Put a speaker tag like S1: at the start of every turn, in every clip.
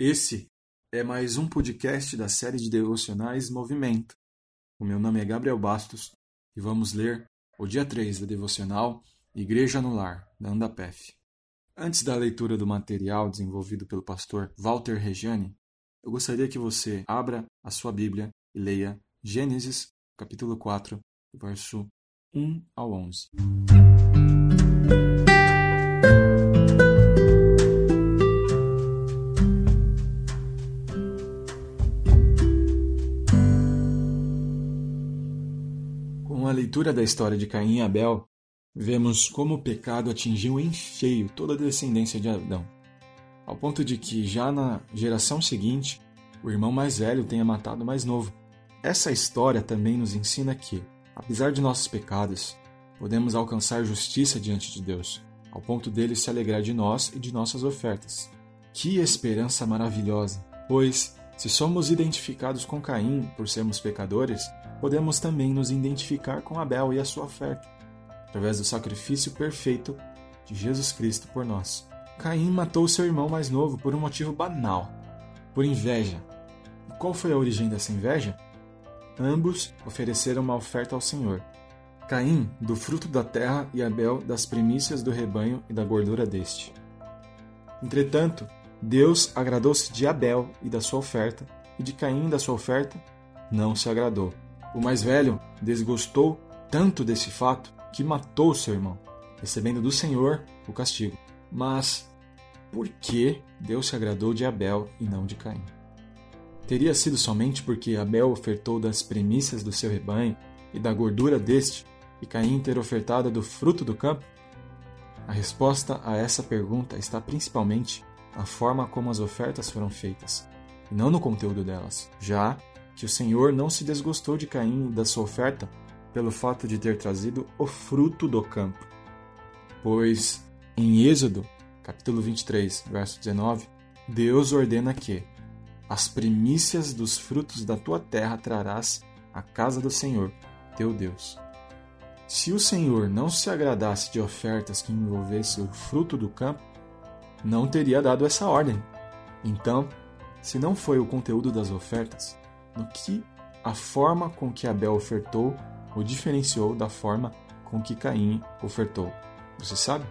S1: Esse é mais um podcast da série de devocionais Movimento. O meu nome é Gabriel Bastos e vamos ler o dia 3 da devocional Igreja no Lar, da Andapef. Antes da leitura do material desenvolvido pelo pastor Walter Regiani, eu gostaria que você abra a sua Bíblia e leia Gênesis, capítulo 4, verso 1 ao 11. Leitura da história de Caim e Abel, vemos como o pecado atingiu em feio toda a descendência de Adão, ao ponto de que já na geração seguinte, o irmão mais velho tenha matado o mais novo. Essa história também nos ensina que, apesar de nossos pecados, podemos alcançar justiça diante de Deus, ao ponto dele se alegrar de nós e de nossas ofertas. Que esperança maravilhosa! Pois, se somos identificados com Caim por sermos pecadores, podemos também nos identificar com Abel e a sua oferta, através do sacrifício perfeito de Jesus Cristo por nós. Caim matou seu irmão mais novo por um motivo banal, por inveja. E qual foi a origem dessa inveja? Ambos ofereceram uma oferta ao Senhor. Caim, do fruto da terra, e Abel, das primícias do rebanho e da gordura deste. Entretanto, Deus agradou-se de Abel e da sua oferta, e de Caim e da sua oferta não se agradou. O mais velho desgostou tanto desse fato que matou seu irmão, recebendo do Senhor o castigo. Mas por que Deus se agradou de Abel e não de Caim? Teria sido somente porque Abel ofertou das primícias do seu rebanho e da gordura deste, e Caim ter ofertado do fruto do campo? A resposta a essa pergunta está principalmente na forma como as ofertas foram feitas, e não no conteúdo delas. Já que o Senhor não se desgostou de Caim e da sua oferta pelo fato de ter trazido o fruto do campo. Pois, em Êxodo, capítulo 23, verso 19, Deus ordena que as primícias dos frutos da tua terra trarás à casa do Senhor, teu Deus. Se o Senhor não se agradasse de ofertas que envolvessem o fruto do campo, não teria dado essa ordem. Então, se não foi o conteúdo das ofertas, no que a forma com que Abel ofertou o diferenciou da forma com que Caim ofertou? Você sabe?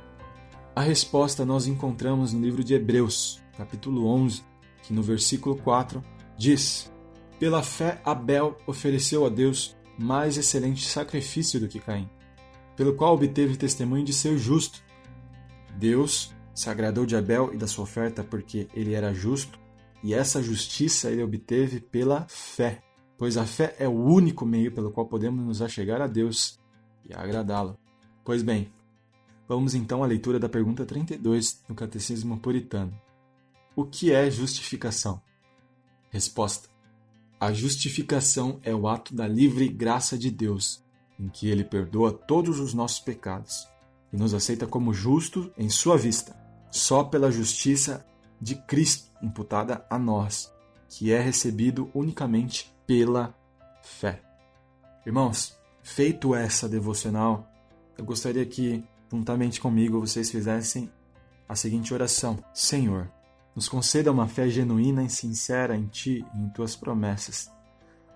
S1: A resposta nós encontramos no livro de Hebreus, capítulo 11, que no versículo 4 diz: Pela fé Abel ofereceu a Deus mais excelente sacrifício do que Caim, pelo qual obteve testemunho de ser justo. Deus se agradou de Abel e da sua oferta porque ele era justo e essa justiça ele obteve pela fé, pois a fé é o único meio pelo qual podemos nos achegar a Deus e agradá-lo. Pois bem, vamos então à leitura da pergunta 32 do Catecismo Puritano. O que é justificação? Resposta: A justificação é o ato da livre graça de Deus, em que ele perdoa todos os nossos pecados e nos aceita como justos em sua vista, só pela justiça de Cristo imputada a nós, que é recebido unicamente pela fé. Irmãos, feito essa devocional, eu gostaria que, juntamente comigo, vocês fizessem a seguinte oração: Senhor, nos conceda uma fé genuína e sincera em Ti e em Tuas promessas,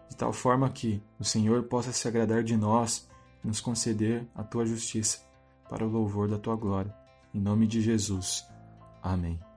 S1: de tal forma que o Senhor possa se agradar de nós e nos conceder a Tua justiça, para o louvor da Tua glória. Em nome de Jesus. Amém.